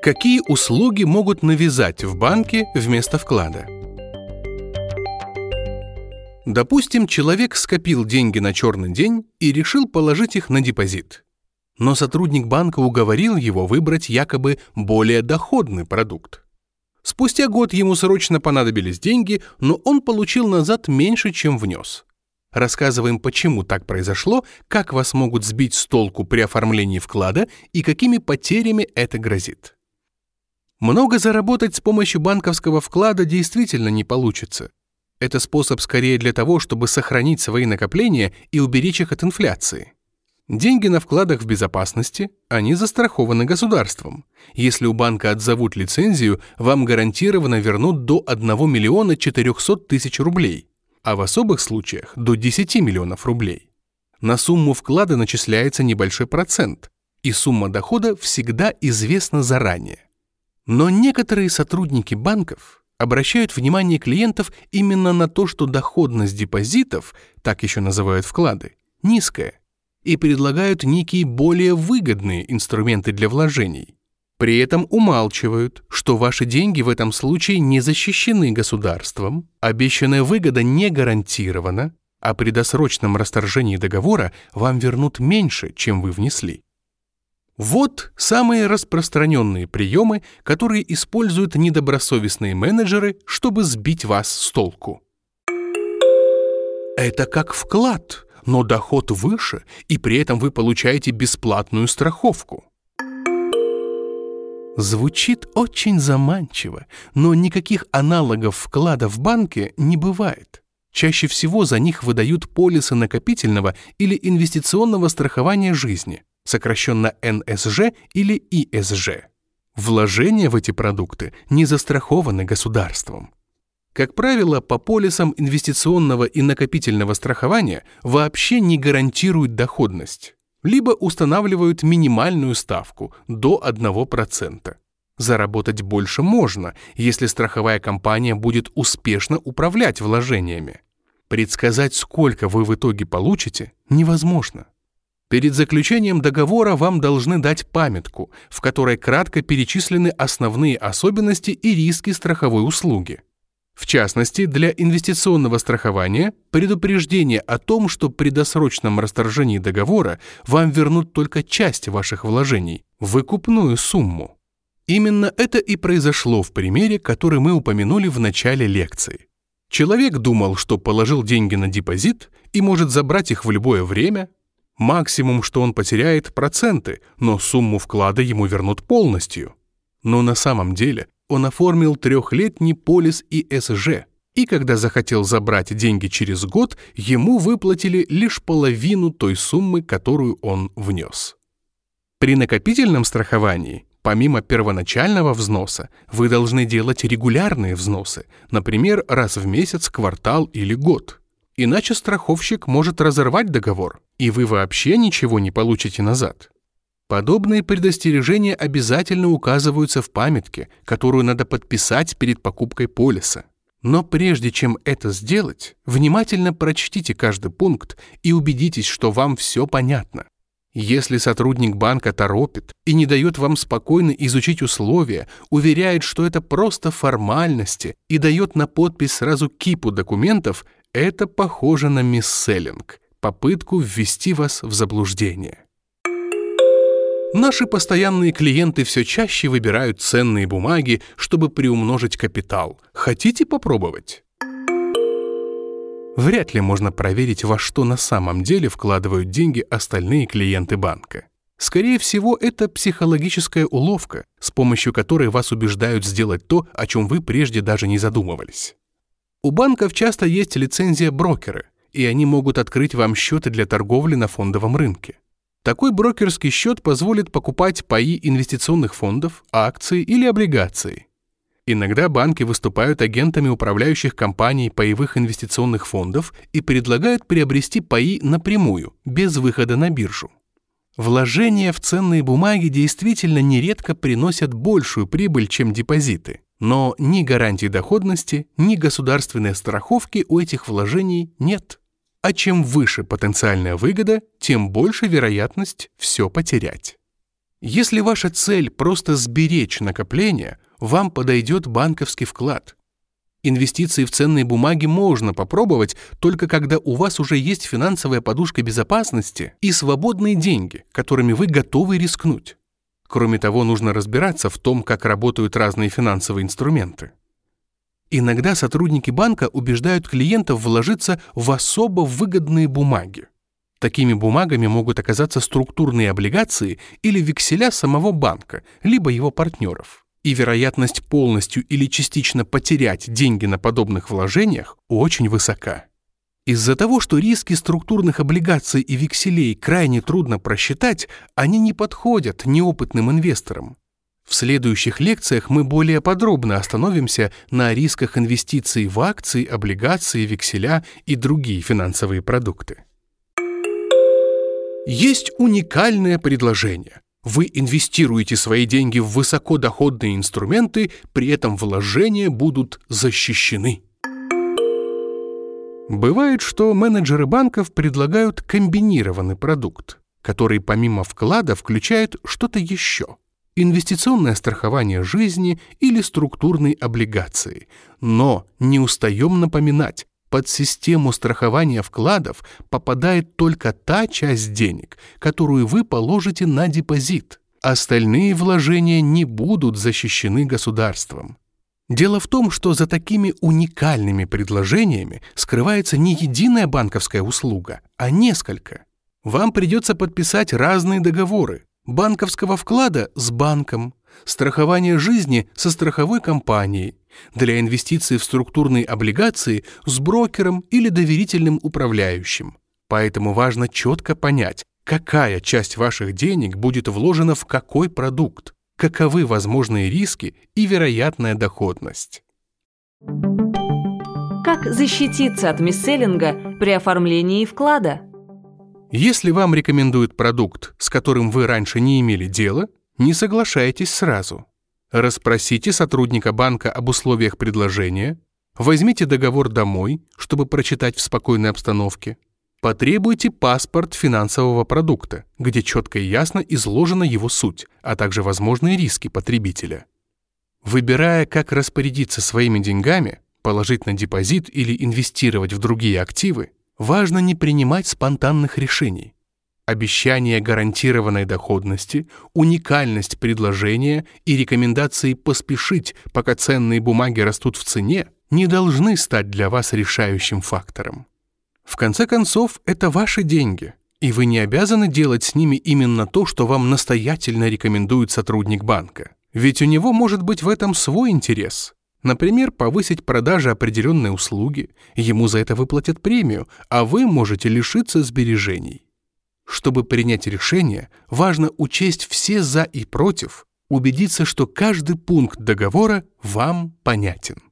Какие услуги могут навязать в банке вместо вклада? Допустим, человек скопил деньги на черный день и решил положить их на депозит. Но сотрудник банка уговорил его выбрать якобы более доходный продукт. Спустя год ему срочно понадобились деньги, но он получил назад меньше, чем внес. Рассказываем, почему так произошло, как вас могут сбить с толку при оформлении вклада и какими потерями это грозит. Много заработать с помощью банковского вклада действительно не получится. Это способ скорее для того, чтобы сохранить свои накопления и уберечь их от инфляции. Деньги на вкладах в безопасности, они застрахованы государством. Если у банка отзовут лицензию, вам гарантированно вернут до 1 миллиона 400 тысяч рублей, а в особых случаях до 10 миллионов рублей. На сумму вклада начисляется небольшой процент, и сумма дохода всегда известна заранее. Но некоторые сотрудники банков обращают внимание клиентов именно на то, что доходность депозитов, так еще называют вклады, низкая, и предлагают некие более выгодные инструменты для вложений. При этом умалчивают, что ваши деньги в этом случае не защищены государством, обещанная выгода не гарантирована, а при досрочном расторжении договора вам вернут меньше, чем вы внесли. Вот самые распространенные приемы, которые используют недобросовестные менеджеры, чтобы сбить вас с толку. Это как вклад, но доход выше, и при этом вы получаете бесплатную страховку. Звучит очень заманчиво, но никаких аналогов вклада в банке не бывает. Чаще всего за них выдают полисы накопительного или инвестиционного страхования жизни сокращенно НСЖ или ИСЖ. Вложения в эти продукты не застрахованы государством. Как правило, по полисам инвестиционного и накопительного страхования вообще не гарантируют доходность, либо устанавливают минимальную ставку до 1%. Заработать больше можно, если страховая компания будет успешно управлять вложениями. Предсказать, сколько вы в итоге получите, невозможно. Перед заключением договора вам должны дать памятку, в которой кратко перечислены основные особенности и риски страховой услуги. В частности, для инвестиционного страхования предупреждение о том, что при досрочном расторжении договора вам вернут только часть ваших вложений, выкупную сумму. Именно это и произошло в примере, который мы упомянули в начале лекции. Человек думал, что положил деньги на депозит и может забрать их в любое время, Максимум, что он потеряет, проценты, но сумму вклада ему вернут полностью. Но на самом деле он оформил трехлетний полис ИСЖ, и когда захотел забрать деньги через год, ему выплатили лишь половину той суммы, которую он внес. При накопительном страховании, помимо первоначального взноса, вы должны делать регулярные взносы, например, раз в месяц, квартал или год. Иначе страховщик может разорвать договор, и вы вообще ничего не получите назад. Подобные предостережения обязательно указываются в памятке, которую надо подписать перед покупкой полиса. Но прежде чем это сделать, внимательно прочтите каждый пункт и убедитесь, что вам все понятно. Если сотрудник банка торопит и не дает вам спокойно изучить условия, уверяет, что это просто формальности и дает на подпись сразу кипу документов, это похоже на мисселлинг, попытку ввести вас в заблуждение. Наши постоянные клиенты все чаще выбирают ценные бумаги, чтобы приумножить капитал. Хотите попробовать? Вряд ли можно проверить, во что на самом деле вкладывают деньги остальные клиенты банка. Скорее всего, это психологическая уловка, с помощью которой вас убеждают сделать то, о чем вы прежде даже не задумывались. У банков часто есть лицензия брокера, и они могут открыть вам счеты для торговли на фондовом рынке. Такой брокерский счет позволит покупать паи инвестиционных фондов, акции или облигации. Иногда банки выступают агентами управляющих компаний паевых инвестиционных фондов и предлагают приобрести паи напрямую, без выхода на биржу. Вложения в ценные бумаги действительно нередко приносят большую прибыль, чем депозиты. Но ни гарантии доходности, ни государственной страховки у этих вложений нет. А чем выше потенциальная выгода, тем больше вероятность все потерять. Если ваша цель просто сберечь накопление, вам подойдет банковский вклад. Инвестиции в ценные бумаги можно попробовать только когда у вас уже есть финансовая подушка безопасности и свободные деньги, которыми вы готовы рискнуть. Кроме того, нужно разбираться в том, как работают разные финансовые инструменты. Иногда сотрудники банка убеждают клиентов вложиться в особо выгодные бумаги. Такими бумагами могут оказаться структурные облигации или векселя самого банка, либо его партнеров. И вероятность полностью или частично потерять деньги на подобных вложениях очень высока. Из-за того, что риски структурных облигаций и векселей крайне трудно просчитать, они не подходят неопытным инвесторам. В следующих лекциях мы более подробно остановимся на рисках инвестиций в акции, облигации, векселя и другие финансовые продукты. Есть уникальное предложение. Вы инвестируете свои деньги в высокодоходные инструменты, при этом вложения будут защищены. Бывает, что менеджеры банков предлагают комбинированный продукт, который помимо вклада включает что-то еще. Инвестиционное страхование жизни или структурные облигации. Но не устаем напоминать, под систему страхования вкладов попадает только та часть денег, которую вы положите на депозит. Остальные вложения не будут защищены государством. Дело в том, что за такими уникальными предложениями скрывается не единая банковская услуга, а несколько. Вам придется подписать разные договоры. Банковского вклада с банком, страхование жизни со страховой компанией, для инвестиций в структурные облигации с брокером или доверительным управляющим. Поэтому важно четко понять, какая часть ваших денег будет вложена в какой продукт, каковы возможные риски и вероятная доходность. Как защититься от мисселлинга при оформлении вклада? Если вам рекомендуют продукт, с которым вы раньше не имели дела, не соглашайтесь сразу. Расспросите сотрудника банка об условиях предложения, возьмите договор домой, чтобы прочитать в спокойной обстановке, потребуйте паспорт финансового продукта, где четко и ясно изложена его суть, а также возможные риски потребителя. Выбирая, как распорядиться своими деньгами, положить на депозит или инвестировать в другие активы, важно не принимать спонтанных решений обещание гарантированной доходности, уникальность предложения и рекомендации поспешить, пока ценные бумаги растут в цене, не должны стать для вас решающим фактором. В конце концов, это ваши деньги, и вы не обязаны делать с ними именно то, что вам настоятельно рекомендует сотрудник банка. Ведь у него может быть в этом свой интерес. Например, повысить продажи определенной услуги, ему за это выплатят премию, а вы можете лишиться сбережений. Чтобы принять решение, важно учесть все «за» и «против», убедиться, что каждый пункт договора вам понятен.